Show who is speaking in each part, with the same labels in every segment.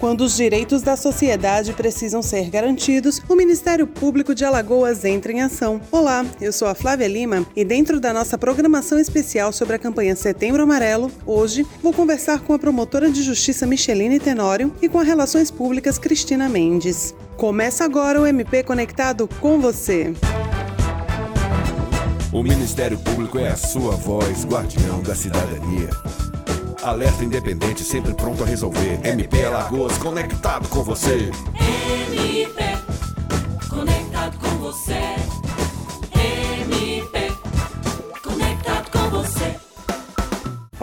Speaker 1: Quando os direitos da sociedade precisam ser garantidos, o Ministério Público de Alagoas entra em ação. Olá, eu sou a Flávia Lima e dentro da nossa programação especial sobre a campanha Setembro Amarelo, hoje vou conversar com a promotora de justiça Micheline Tenório e com a Relações Públicas Cristina Mendes. Começa agora o MP Conectado com você.
Speaker 2: O Ministério Público é a sua voz, guardião da cidadania. Alerta independente, sempre pronto a resolver. MP Alagoas, conectado com você.
Speaker 3: MP, conectado com você.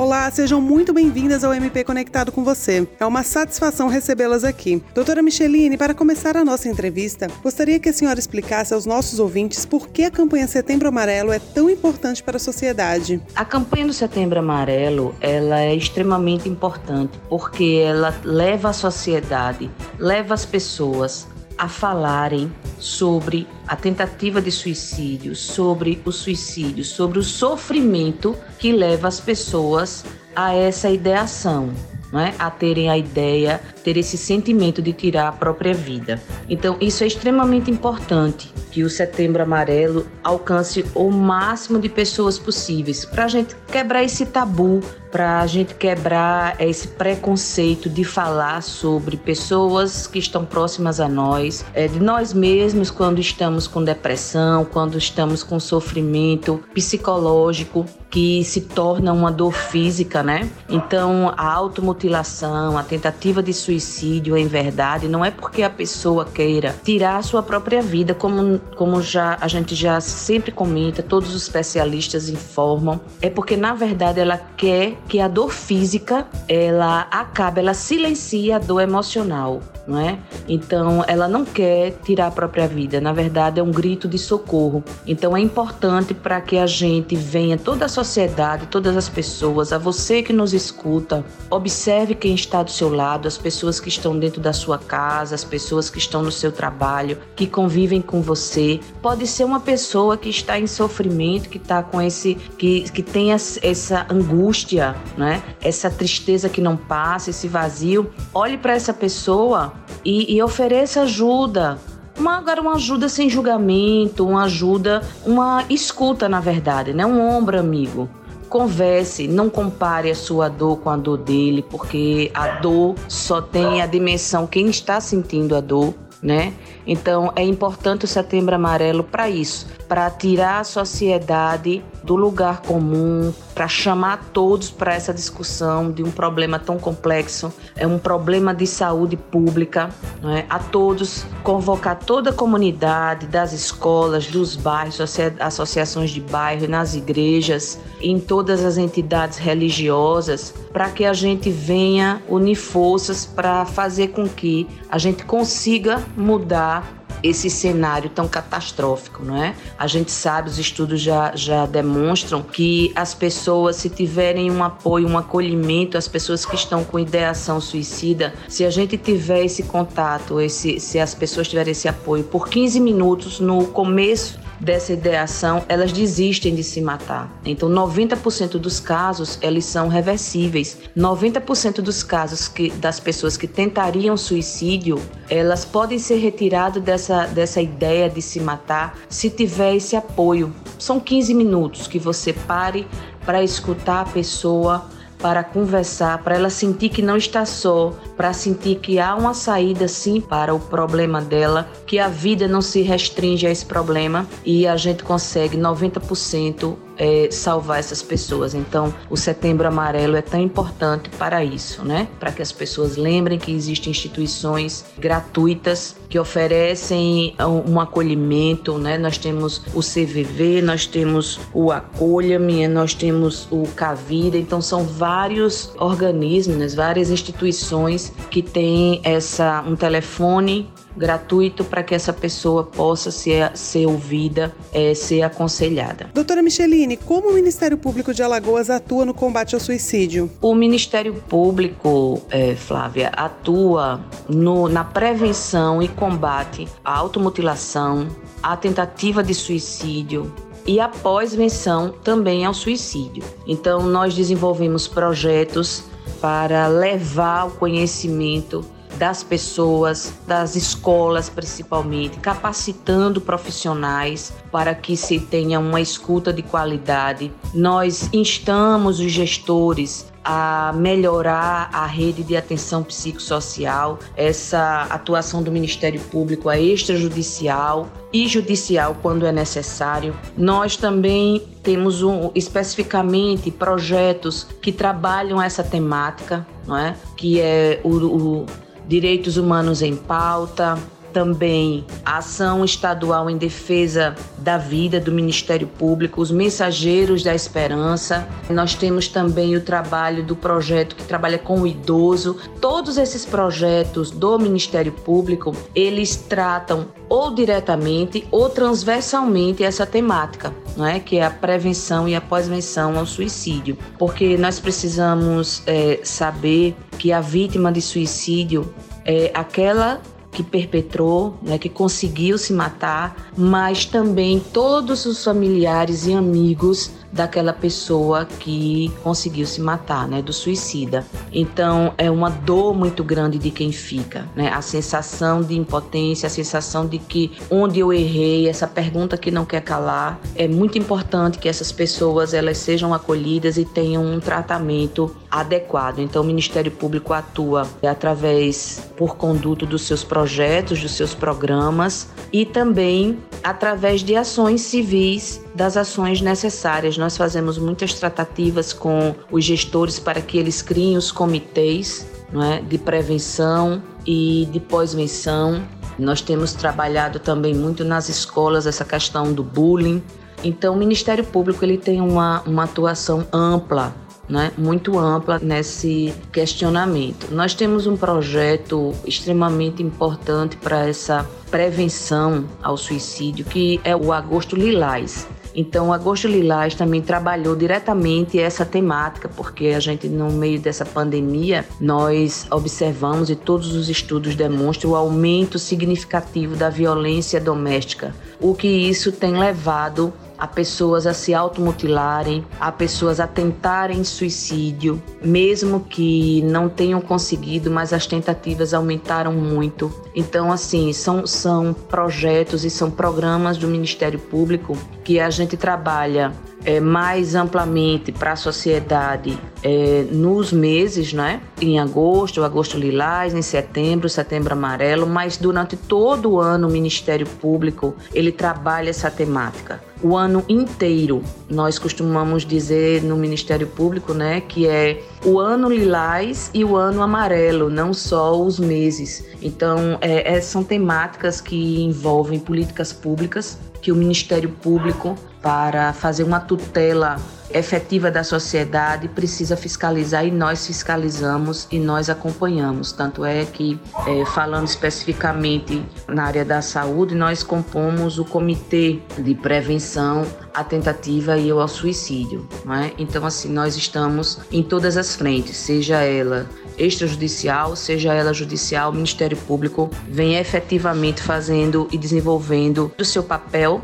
Speaker 1: Olá, sejam muito bem-vindas ao MP Conectado com você. É uma satisfação recebê-las aqui. Doutora Micheline, para começar a nossa entrevista, gostaria que a senhora explicasse aos nossos ouvintes por que a campanha Setembro Amarelo é tão importante para a sociedade.
Speaker 4: A campanha do Setembro Amarelo, ela é extremamente importante porque ela leva a sociedade, leva as pessoas a falarem sobre a tentativa de suicídio, sobre o suicídio, sobre o sofrimento que leva as pessoas a essa ideação. É? a terem a ideia, ter esse sentimento de tirar a própria vida. Então, isso é extremamente importante que o Setembro Amarelo alcance o máximo de pessoas possíveis para a gente quebrar esse tabu, para a gente quebrar esse preconceito de falar sobre pessoas que estão próximas a nós, é, de nós mesmos quando estamos com depressão, quando estamos com sofrimento psicológico que se torna uma dor física, né? Então, a automutilação, a tentativa de suicídio, em verdade, não é porque a pessoa queira tirar a sua própria vida, como, como já a gente já sempre comenta, todos os especialistas informam, é porque na verdade ela quer que a dor física ela acabe, ela silencia a dor emocional, não é? Então, ela não quer tirar a própria vida, na verdade é um grito de socorro. Então, é importante para que a gente venha toda a sociedade, todas as pessoas, a você que nos escuta, observe quem está do seu lado, as pessoas que estão dentro da sua casa, as pessoas que estão no seu trabalho, que convivem com você. Pode ser uma pessoa que está em sofrimento, que está com esse que, que tem essa angústia, né? Essa tristeza que não passa, esse vazio. Olhe para essa pessoa e, e ofereça ajuda uma, agora uma ajuda sem julgamento, uma ajuda, uma escuta na verdade, né? Um ombro amigo. Converse, não compare a sua dor com a dor dele, porque a dor só tem a dimensão quem está sentindo a dor, né? Então é importante o Setembro Amarelo para isso, para tirar a sociedade do lugar comum, para chamar todos para essa discussão de um problema tão complexo, é um problema de saúde pública, é? a todos, convocar toda a comunidade, das escolas, dos bairros, associações de bairro, nas igrejas, em todas as entidades religiosas, para que a gente venha unir forças para fazer com que a gente consiga mudar esse cenário tão catastrófico, não é? A gente sabe, os estudos já, já demonstram que as pessoas, se tiverem um apoio, um acolhimento, as pessoas que estão com ideação suicida, se a gente tiver esse contato, esse, se as pessoas tiverem esse apoio por 15 minutos no começo dessa ideação, elas desistem de se matar. Então, 90% dos casos, eles são reversíveis. 90% dos casos que, das pessoas que tentariam suicídio, elas podem ser retiradas dessa, dessa ideia de se matar se tiver esse apoio. São 15 minutos que você pare para escutar a pessoa, para conversar, para ela sentir que não está só, para sentir que há uma saída sim para o problema dela, que a vida não se restringe a esse problema. E a gente consegue 90% é, salvar essas pessoas. Então, o Setembro Amarelo é tão importante para isso, né? Para que as pessoas lembrem que existem instituições gratuitas que oferecem um acolhimento, né? Nós temos o CVV, nós temos o Acolha-me, nós temos o Cavida, então são vários organismos, né? várias instituições que têm essa um telefone gratuito para que essa pessoa possa ser, ser ouvida, é, ser aconselhada.
Speaker 1: Doutora Micheline, como o Ministério Público de Alagoas atua no combate ao suicídio?
Speaker 4: O Ministério Público, é, Flávia, atua no, na prevenção e combate à automutilação, à tentativa de suicídio, e após menção também ao suicídio. Então, nós desenvolvemos projetos para levar o conhecimento das pessoas, das escolas principalmente, capacitando profissionais para que se tenha uma escuta de qualidade. Nós instamos os gestores a melhorar a rede de atenção psicossocial, essa atuação do Ministério Público, a extrajudicial e judicial quando é necessário. Nós também temos um, especificamente projetos que trabalham essa temática, não é? que é o, o Direitos Humanos em Pauta, também a ação estadual em defesa da vida do Ministério Público, os Mensageiros da Esperança. Nós temos também o trabalho do projeto que trabalha com o idoso. Todos esses projetos do Ministério Público, eles tratam ou diretamente ou transversalmente essa temática, não é? que é a prevenção e a pós-venção ao suicídio. Porque nós precisamos é, saber que a vítima de suicídio é aquela que perpetrou, né, que conseguiu se matar, mas também todos os familiares e amigos daquela pessoa que conseguiu se matar, né, do suicida. Então é uma dor muito grande de quem fica, né, a sensação de impotência, a sensação de que onde eu errei, essa pergunta que não quer calar, é muito importante que essas pessoas elas sejam acolhidas e tenham um tratamento adequado. Então o Ministério Público atua através por conduto dos seus projetos, dos seus programas e também através de ações civis das ações necessárias. Nós fazemos muitas tratativas com os gestores para que eles criem os comitês não é, de prevenção e de pós-venção. Nós temos trabalhado também muito nas escolas essa questão do bullying. Então, o Ministério Público ele tem uma, uma atuação ampla né, muito ampla nesse questionamento. Nós temos um projeto extremamente importante para essa prevenção ao suicídio, que é o Agosto Lilás. Então, Agosto Lilás também trabalhou diretamente essa temática, porque a gente, no meio dessa pandemia, nós observamos e todos os estudos demonstram o aumento significativo da violência doméstica, o que isso tem levado a pessoas a se automutilarem, a pessoas a tentarem suicídio, mesmo que não tenham conseguido, mas as tentativas aumentaram muito. Então, assim, são, são projetos e são programas do Ministério Público que a gente trabalha é, mais amplamente para a sociedade é, nos meses, né? Em agosto, agosto lilás, em setembro, setembro amarelo, mas durante todo o ano o Ministério Público ele trabalha essa temática. O ano inteiro, nós costumamos dizer no Ministério Público, né, que é o ano lilás e o ano amarelo, não só os meses. Então, é, é, são temáticas que envolvem políticas públicas que o Ministério Público, para fazer uma tutela efetiva da sociedade, precisa fiscalizar e nós fiscalizamos e nós acompanhamos. Tanto é que, é, falando especificamente na área da saúde, nós compomos o Comitê de Prevenção à Tentativa e ao Suicídio. É? Então, assim, nós estamos em todas as frentes, seja ela extrajudicial, seja ela judicial, o Ministério Público vem efetivamente fazendo e desenvolvendo o seu papel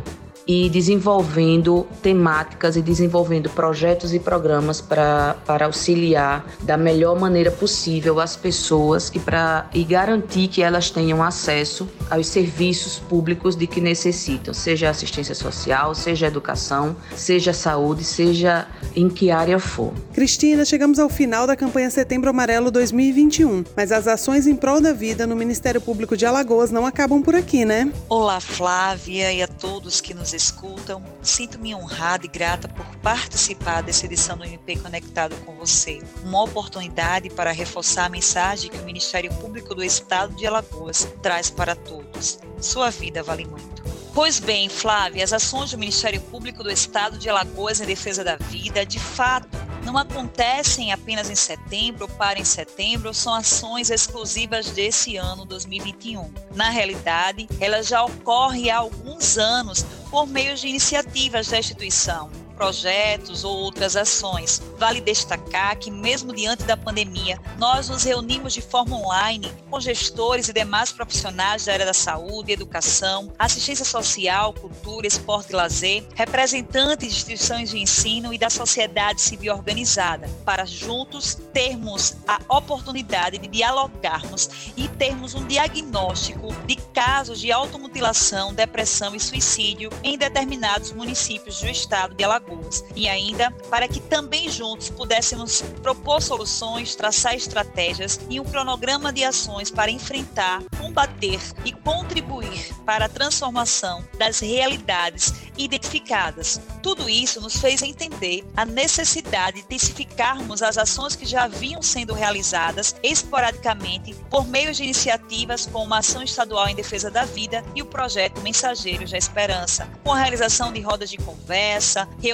Speaker 4: e desenvolvendo temáticas e desenvolvendo projetos e programas para auxiliar da melhor maneira possível as pessoas e para e garantir que elas tenham acesso aos serviços públicos de que necessitam, seja assistência social, seja educação, seja saúde, seja em que área for.
Speaker 1: Cristina, chegamos ao final da campanha Setembro Amarelo 2021, mas as ações em prol da vida no Ministério Público de Alagoas não acabam por aqui, né?
Speaker 5: Olá, Flávia e a todos que nos escutam. Sinto-me honrada e grata por participar dessa edição do MP Conectado com você. Uma oportunidade para reforçar a mensagem que o Ministério Público do Estado de Alagoas traz para todos. Sua vida vale muito. Pois bem, Flávia, as ações do Ministério Público do Estado de Alagoas em defesa da vida, de fato, não acontecem apenas em setembro ou para em setembro, são ações exclusivas desse ano 2021. Na realidade, ela já ocorre há alguns anos por meio de iniciativas da instituição. Projetos ou outras ações. Vale destacar que, mesmo diante da pandemia, nós nos reunimos de forma online com gestores e demais profissionais da área da saúde, educação, assistência social, cultura, esporte e lazer, representantes de instituições de ensino e da sociedade civil organizada, para juntos termos a oportunidade de dialogarmos e termos um diagnóstico de casos de automutilação, depressão e suicídio em determinados municípios do estado de Alagoas. E ainda para que também juntos pudéssemos propor soluções, traçar estratégias e um cronograma de ações para enfrentar, combater e contribuir para a transformação das realidades identificadas. Tudo isso nos fez entender a necessidade de intensificarmos as ações que já vinham sendo realizadas esporadicamente por meio de iniciativas como a Ação Estadual em Defesa da Vida e o projeto Mensageiros da Esperança, com a realização de rodas de conversa, reuniões,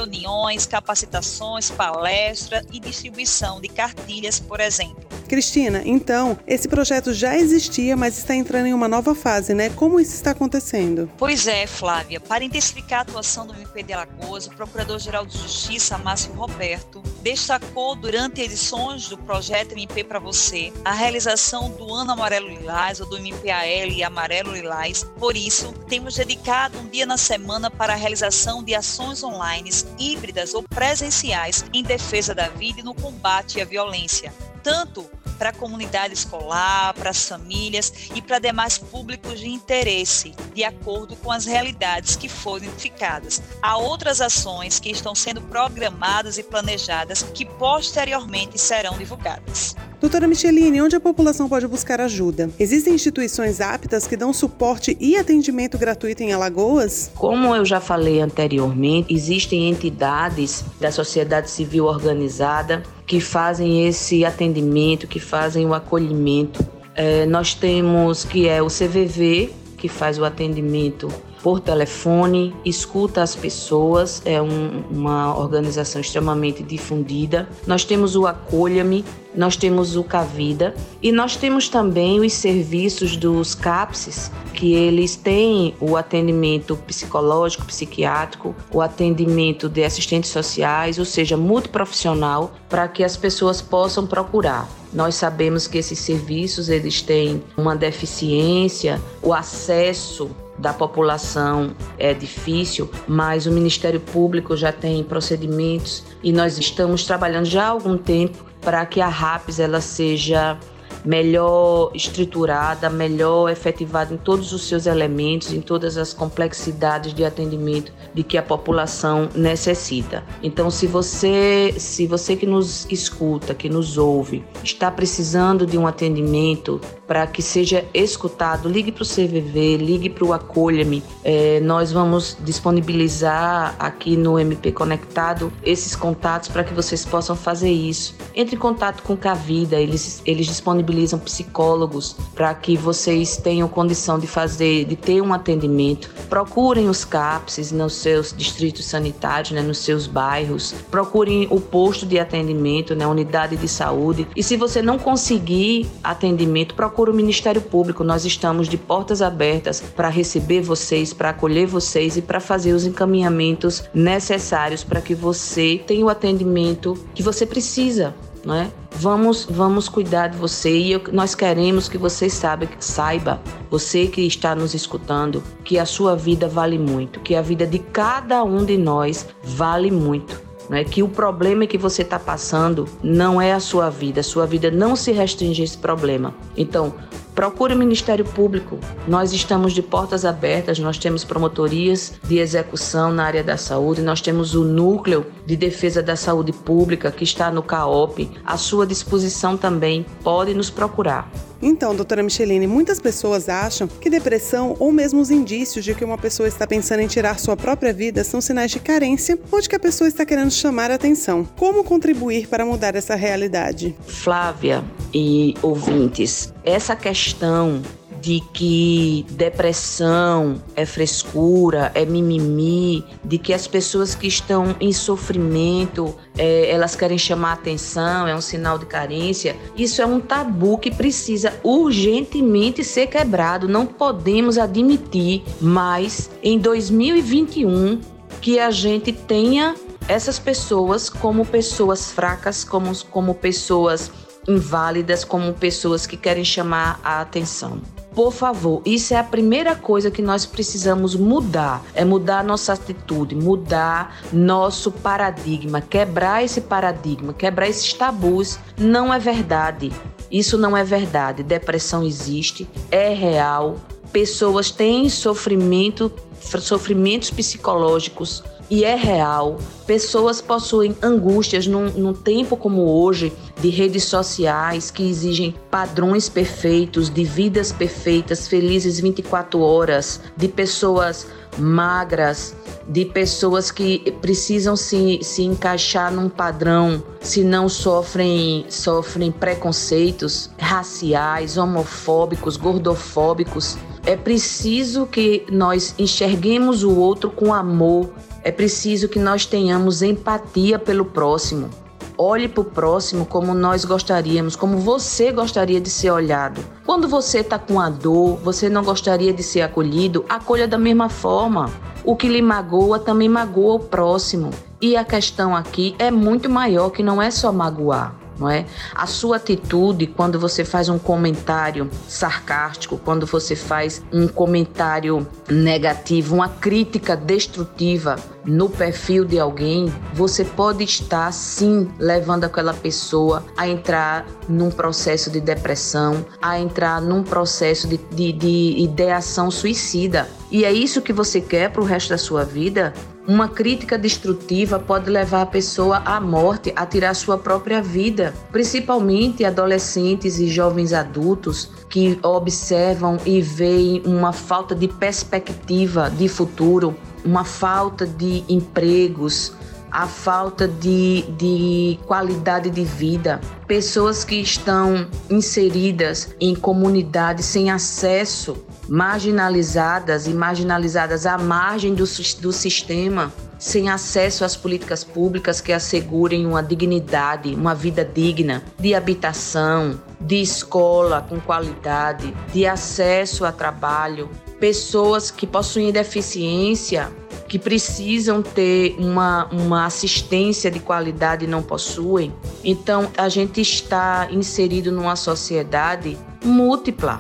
Speaker 5: capacitações, palestra e distribuição de cartilhas, por exemplo.
Speaker 1: Cristina, então, esse projeto já existia, mas está entrando em uma nova fase, né? Como isso está acontecendo?
Speaker 5: Pois é, Flávia. Para intensificar a atuação do MP de Alagoas, o Procurador-Geral de Justiça, Márcio Roberto, destacou durante edições do projeto MP para Você a realização do Ano Amarelo Lilás, ou do MPAL Amarelo Lilás. Por isso, temos dedicado um dia na semana para a realização de ações online, híbridas ou presenciais em defesa da vida e no combate à violência tanto para a comunidade escolar, para as famílias e para demais públicos de interesse, de acordo com as realidades que foram identificadas. Há outras ações que estão sendo programadas e planejadas que posteriormente serão divulgadas.
Speaker 1: Doutora Micheline, onde a população pode buscar ajuda? Existem instituições aptas que dão suporte e atendimento gratuito em Alagoas?
Speaker 4: Como eu já falei anteriormente, existem entidades da sociedade civil organizada que fazem esse atendimento, que fazem o acolhimento. É, nós temos que é o CVV, que faz o atendimento por telefone, escuta as pessoas, é um, uma organização extremamente difundida. Nós temos o Acolha-me, nós temos o Cavida e nós temos também os serviços dos CAPSES, que eles têm o atendimento psicológico, psiquiátrico, o atendimento de assistentes sociais, ou seja, multiprofissional, para que as pessoas possam procurar. Nós sabemos que esses serviços eles têm uma deficiência, o acesso da população é difícil, mas o Ministério Público já tem procedimentos e nós estamos trabalhando já há algum tempo para que a RAPS ela seja melhor estruturada, melhor efetivada em todos os seus elementos, em todas as complexidades de atendimento de que a população necessita. Então, se você, se você que nos escuta, que nos ouve, está precisando de um atendimento para que seja escutado, ligue para o CVV, ligue para o Acolha-me. É, nós vamos disponibilizar aqui no MP Conectado esses contatos para que vocês possam fazer isso. Entre em contato com Cavida, eles, eles disponibilizam psicólogos para que vocês tenham condição de fazer, de ter um atendimento. Procurem os CAPSs nos seus distritos sanitários, né, nos seus bairros. Procurem o posto de atendimento, né, unidade de saúde. E se você não conseguir atendimento, procure procura o Ministério Público. Nós estamos de portas abertas para receber vocês, para acolher vocês e para fazer os encaminhamentos necessários para que você tenha o atendimento que você precisa. Né? Vamos, vamos cuidar de você e eu, nós queremos que você saiba, saiba, você que está nos escutando, que a sua vida vale muito, que a vida de cada um de nós vale muito né? que o problema que você está passando não é a sua vida, a sua vida não se restringe a esse problema. Então, Procure o Ministério Público. Nós estamos de portas abertas, nós temos promotorias de execução na área da saúde, nós temos o Núcleo de Defesa da Saúde Pública que está no CAOP. À sua disposição também, pode nos procurar.
Speaker 1: Então, doutora Micheline, muitas pessoas acham que depressão ou mesmo os indícios de que uma pessoa está pensando em tirar sua própria vida são sinais de carência ou de que a pessoa está querendo chamar a atenção. Como contribuir para mudar essa realidade?
Speaker 4: Flávia e ouvintes, essa questão de que depressão é frescura, é mimimi, de que as pessoas que estão em sofrimento é, elas querem chamar atenção, é um sinal de carência. Isso é um tabu que precisa urgentemente ser quebrado. Não podemos admitir mais em 2021 que a gente tenha essas pessoas como pessoas fracas, como, como pessoas inválidas, como pessoas que querem chamar a atenção. Por favor, isso é a primeira coisa que nós precisamos mudar. É mudar nossa atitude, mudar nosso paradigma, quebrar esse paradigma, quebrar esses tabus. Não é verdade. Isso não é verdade. Depressão existe, é real. Pessoas têm sofrimento, sofrimentos psicológicos e é real. Pessoas possuem angústias num, num, tempo como hoje, de redes sociais que exigem padrões perfeitos, de vidas perfeitas, felizes 24 horas, de pessoas magras, de pessoas que precisam se, se encaixar num padrão, se não sofrem, sofrem preconceitos raciais, homofóbicos, gordofóbicos. É preciso que nós enxerguemos o outro com amor, é preciso que nós tenhamos empatia pelo próximo. Olhe para o próximo como nós gostaríamos, como você gostaria de ser olhado. Quando você está com a dor, você não gostaria de ser acolhido, acolha da mesma forma. O que lhe magoa também magoa o próximo. E a questão aqui é muito maior que não é só magoar não é? A sua atitude quando você faz um comentário sarcástico, quando você faz um comentário negativo, uma crítica destrutiva no perfil de alguém, você pode estar sim levando aquela pessoa a entrar num processo de depressão, a entrar num processo de, de, de ideação suicida. E é isso que você quer para o resto da sua vida? Uma crítica destrutiva pode levar a pessoa à morte, a tirar sua própria vida, principalmente adolescentes e jovens adultos que observam e veem uma falta de perspectiva de futuro, uma falta de empregos, a falta de, de qualidade de vida, pessoas que estão inseridas em comunidades sem acesso marginalizadas e marginalizadas à margem do, do sistema, sem acesso às políticas públicas que assegurem uma dignidade, uma vida digna, de habitação, de escola com qualidade, de acesso a trabalho, pessoas que possuem deficiência que precisam ter uma, uma assistência de qualidade e não possuem. Então, a gente está inserido numa sociedade múltipla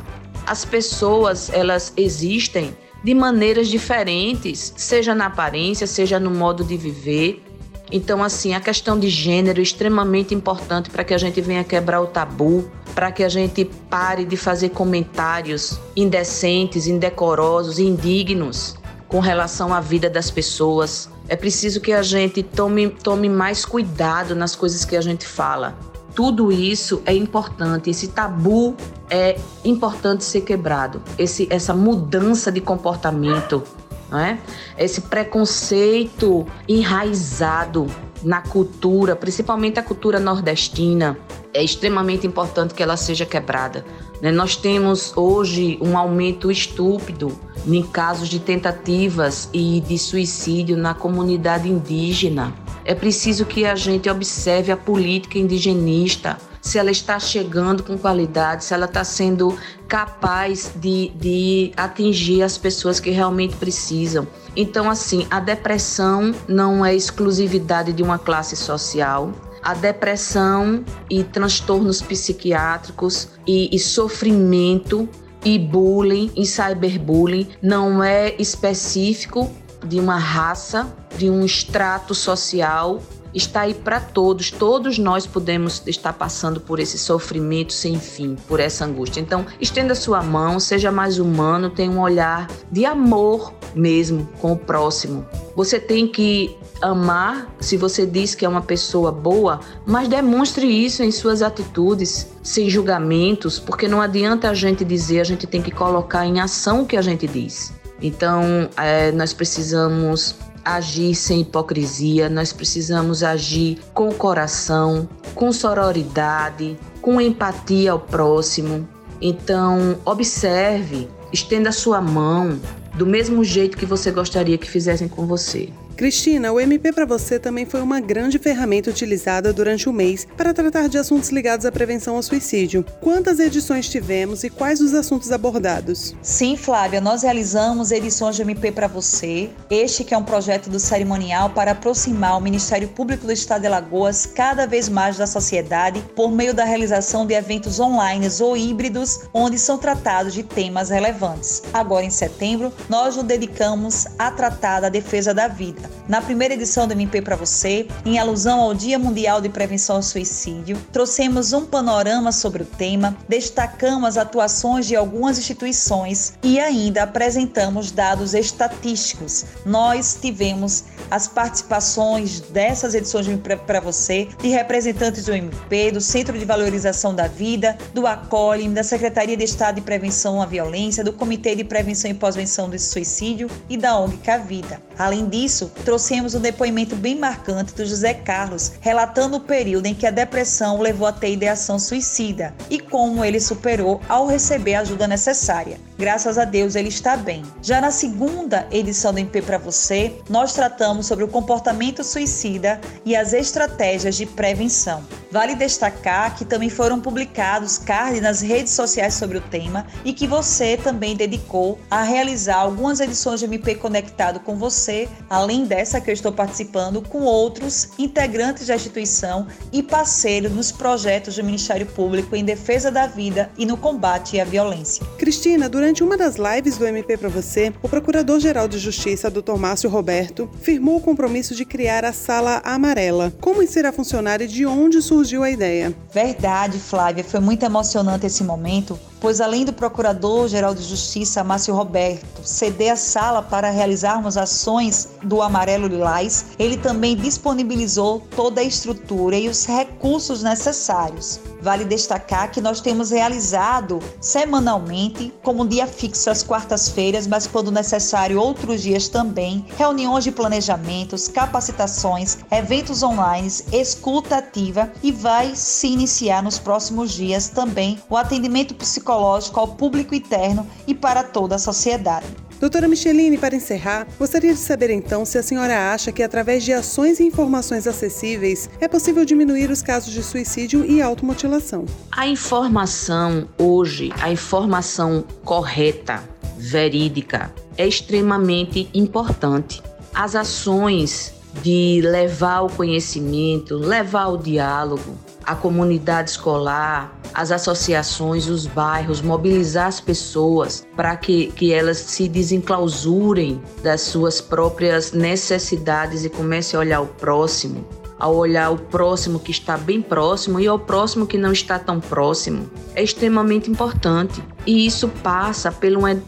Speaker 4: as pessoas elas existem de maneiras diferentes, seja na aparência, seja no modo de viver. Então, assim, a questão de gênero é extremamente importante para que a gente venha quebrar o tabu, para que a gente pare de fazer comentários indecentes, indecorosos, indignos com relação à vida das pessoas. É preciso que a gente tome, tome mais cuidado nas coisas que a gente fala. Tudo isso é importante, esse tabu é importante ser quebrado, esse, essa mudança de comportamento, é? esse preconceito enraizado na cultura, principalmente a cultura nordestina, é extremamente importante que ela seja quebrada. Né? Nós temos hoje um aumento estúpido em casos de tentativas e de suicídio na comunidade indígena. É preciso que a gente observe a política indigenista, se ela está chegando com qualidade, se ela está sendo capaz de, de atingir as pessoas que realmente precisam. Então, assim, a depressão não é exclusividade de uma classe social. A depressão e transtornos psiquiátricos e, e sofrimento e bullying e cyberbullying não é específico de uma raça, de um extrato social, está aí para todos. Todos nós podemos estar passando por esse sofrimento sem fim, por essa angústia. Então, estenda sua mão, seja mais humano, tenha um olhar de amor mesmo com o próximo. Você tem que amar se você diz que é uma pessoa boa, mas demonstre isso em suas atitudes, sem julgamentos, porque não adianta a gente dizer, a gente tem que colocar em ação o que a gente diz. Então, é, nós precisamos agir sem hipocrisia, nós precisamos agir com coração, com sororidade, com empatia ao próximo. Então, observe, estenda sua mão do mesmo jeito que você gostaria que fizessem com você.
Speaker 1: Cristina, o MP para você também foi uma grande ferramenta utilizada durante o mês para tratar de assuntos ligados à prevenção ao suicídio. Quantas edições tivemos e quais os assuntos abordados?
Speaker 5: Sim, Flávia, nós realizamos edições de MP para você. Este que é um projeto do cerimonial para aproximar o Ministério Público do Estado de Alagoas cada vez mais da sociedade por meio da realização de eventos online ou híbridos onde são tratados de temas relevantes. Agora em setembro, nós nos dedicamos a tratar da defesa da vida na primeira edição do MP para você, em alusão ao Dia Mundial de Prevenção ao Suicídio, trouxemos um panorama sobre o tema, destacamos as atuações de algumas instituições e ainda apresentamos dados estatísticos. Nós tivemos as participações dessas edições do MP para você de representantes do MP, do Centro de Valorização da Vida, do ACOLIM, da Secretaria de Estado de Prevenção à Violência, do Comitê de Prevenção e Pós-Venção do Suicídio e da ONG Cavida. Além disso, trouxemos um depoimento bem marcante do José Carlos, relatando o período em que a depressão levou a ter ideação suicida e como ele superou ao receber a ajuda necessária. Graças a Deus ele está bem. Já na segunda edição do MP para você, nós tratamos sobre o comportamento suicida e as estratégias de prevenção. Vale destacar que também foram publicados cards nas redes sociais sobre o tema e que você também dedicou a realizar algumas edições de MP Conectado com você, além dessa que eu estou participando, com outros integrantes da instituição e parceiros nos projetos do Ministério Público em defesa da vida e no combate à violência.
Speaker 1: Cristina, durante uma das lives do MP para você, o Procurador-Geral de Justiça, Dr. Márcio Roberto, firmou o compromisso de criar a Sala Amarela. Como irá funcionar e de onde surgiu surgiu a ideia.
Speaker 5: Verdade, Flávia, foi muito emocionante esse momento, pois além do Procurador-Geral de Justiça, Márcio Roberto, ceder a sala para realizarmos ações do Amarelo Lilás, ele também disponibilizou toda a estrutura e os recursos necessários. Vale destacar que nós temos realizado semanalmente, como dia fixo às quartas-feiras, mas quando necessário outros dias também, reuniões de planejamentos, capacitações, eventos online, escuta ativa e vai se iniciar nos próximos dias também o atendimento psicológico ao público interno e para toda a sociedade.
Speaker 1: Doutora Micheline, para encerrar, gostaria de saber então se a senhora acha que através de ações e informações acessíveis é possível diminuir os casos de suicídio e automutilação.
Speaker 4: A informação hoje, a informação correta, verídica, é extremamente importante. As ações de levar o conhecimento, levar o diálogo, a comunidade escolar, as associações, os bairros, mobilizar as pessoas para que, que elas se desenclausurem das suas próprias necessidades e comecem a olhar o próximo ao olhar o próximo que está bem próximo e ao próximo que não está tão próximo, é extremamente importante. E isso passa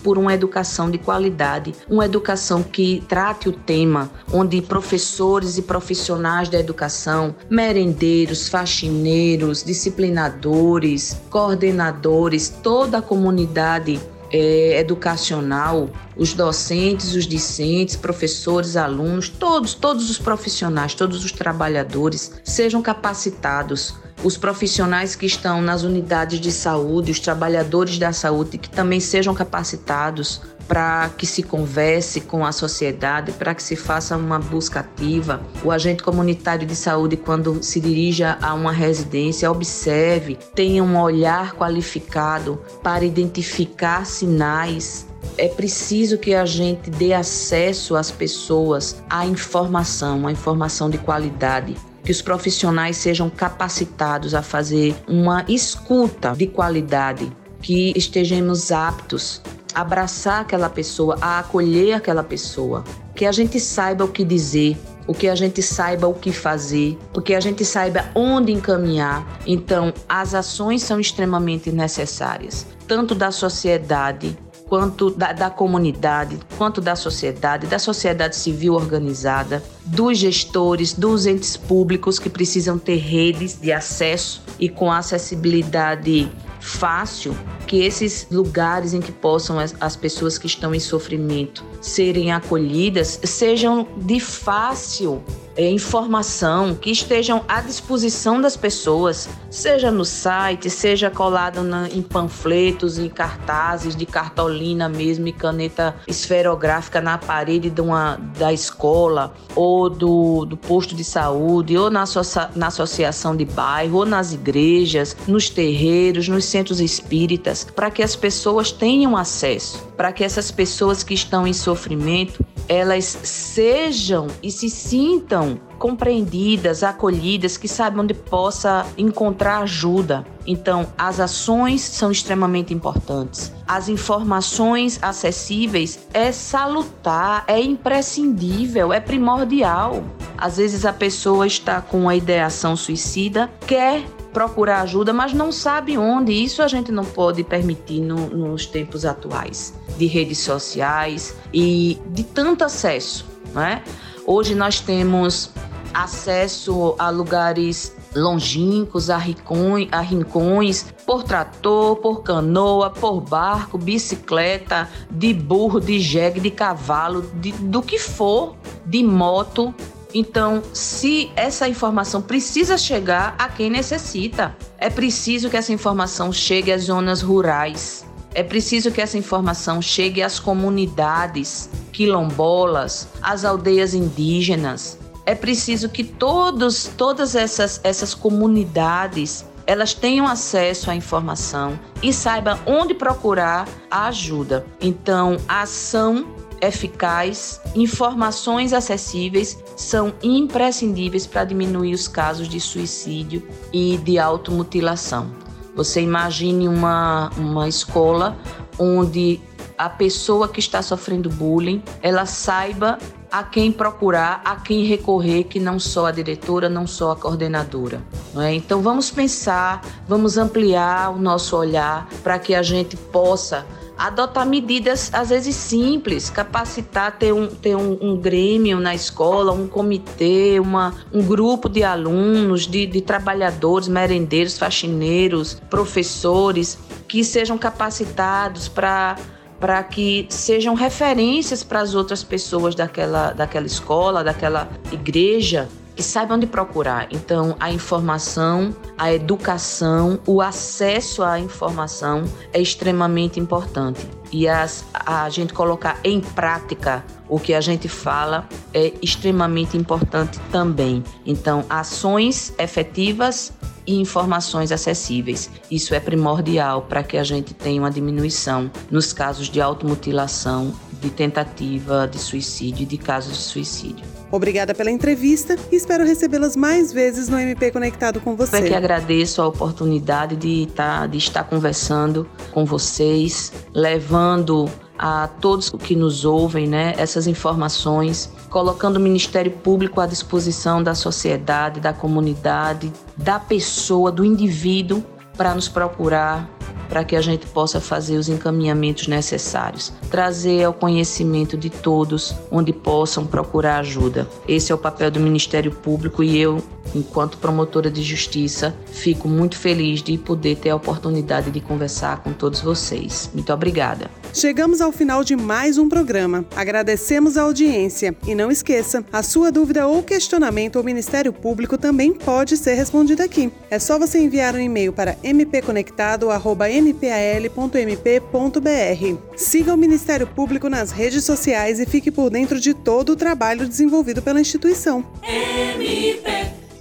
Speaker 4: por uma educação de qualidade, uma educação que trate o tema, onde professores e profissionais da educação, merendeiros, faxineiros, disciplinadores, coordenadores, toda a comunidade é, educacional, os docentes, os discentes, professores, alunos, todos, todos os profissionais, todos os trabalhadores sejam capacitados. Os profissionais que estão nas unidades de saúde, os trabalhadores da saúde que também sejam capacitados para que se converse com a sociedade, para que se faça uma busca ativa. O agente comunitário de saúde, quando se dirija a uma residência, observe, tenha um olhar qualificado para identificar sinais é preciso que a gente dê acesso às pessoas à informação, à informação de qualidade. Que os profissionais sejam capacitados a fazer uma escuta de qualidade, que estejamos aptos abraçar aquela pessoa, a acolher aquela pessoa, que a gente saiba o que dizer, o que a gente saiba o que fazer, porque a gente saiba onde encaminhar. Então, as ações são extremamente necessárias, tanto da sociedade quanto da, da, comunidade, quanto da sociedade, da sociedade civil organizada, dos gestores, dos entes públicos que precisam ter redes de acesso e com acessibilidade fácil que esses lugares em que possam as, as pessoas que estão em sofrimento serem acolhidas sejam de fácil é, informação que estejam à disposição das pessoas, seja no site, seja colado na, em panfletos, em cartazes de cartolina mesmo e caneta esferográfica na parede de uma, da escola ou do, do posto de saúde ou na, associa, na associação de bairro ou nas igrejas, nos terreiros, nos centros espíritas, para que as pessoas tenham acesso, para que essas pessoas que estão em sofrimento elas sejam e se sintam compreendidas, acolhidas, que saibam onde possa encontrar ajuda. Então, as ações são extremamente importantes. As informações acessíveis é salutar, é imprescindível, é primordial. Às vezes a pessoa está com a ideação suicida, quer procurar ajuda, mas não sabe onde. Isso a gente não pode permitir no, nos tempos atuais de redes sociais e de tanto acesso. Né? Hoje nós temos acesso a lugares longínquos, a, rincões, a rincões, por trator, por canoa, por barco, bicicleta, de burro, de jegue, de cavalo, de, do que for, de moto, então, se essa informação precisa chegar a quem necessita, é preciso que essa informação chegue às zonas rurais. É preciso que essa informação chegue às comunidades quilombolas, às aldeias indígenas. É preciso que todos, todas essas, essas comunidades elas tenham acesso à informação e saibam onde procurar a ajuda. Então, a ação eficaz, informações acessíveis são imprescindíveis para diminuir os casos de suicídio e de automutilação. Você imagine uma, uma escola onde a pessoa que está sofrendo bullying, ela saiba a quem procurar, a quem recorrer, que não só a diretora, não só a coordenadora. É? Então vamos pensar, vamos ampliar o nosso olhar para que a gente possa adotar medidas às vezes simples, capacitar, ter um, ter um, um grêmio na escola, um comitê, uma, um grupo de alunos, de, de trabalhadores, merendeiros, faxineiros, professores, que sejam capacitados para para que sejam referências para as outras pessoas daquela, daquela escola, daquela igreja, que saibam onde procurar. Então, a informação, a educação, o acesso à informação é extremamente importante. E as, a gente colocar em prática o que a gente fala é extremamente importante também. Então, ações efetivas e informações acessíveis. Isso é primordial para que a gente tenha uma diminuição nos casos de automutilação, de tentativa de suicídio e de casos de suicídio.
Speaker 1: Obrigada pela entrevista e espero recebê-las mais vezes no MP Conectado com você.
Speaker 4: Eu que agradeço a oportunidade de, tá, de estar conversando com vocês, levando a todos que nos ouvem né, essas informações, colocando o Ministério Público à disposição da sociedade, da comunidade, da pessoa, do indivíduo, para nos procurar para que a gente possa fazer os encaminhamentos necessários, trazer ao conhecimento de todos onde possam procurar ajuda. Esse é o papel do Ministério Público e eu, enquanto promotora de justiça, fico muito feliz de poder ter a oportunidade de conversar com todos vocês. Muito obrigada.
Speaker 1: Chegamos ao final de mais um programa. Agradecemos a audiência e não esqueça, a sua dúvida ou questionamento ao Ministério Público também pode ser respondido aqui. É só você enviar um e-mail para mpconectado@mpal.mp.br. Siga o Ministério Público nas redes sociais e fique por dentro de todo o trabalho desenvolvido pela instituição.
Speaker 3: MP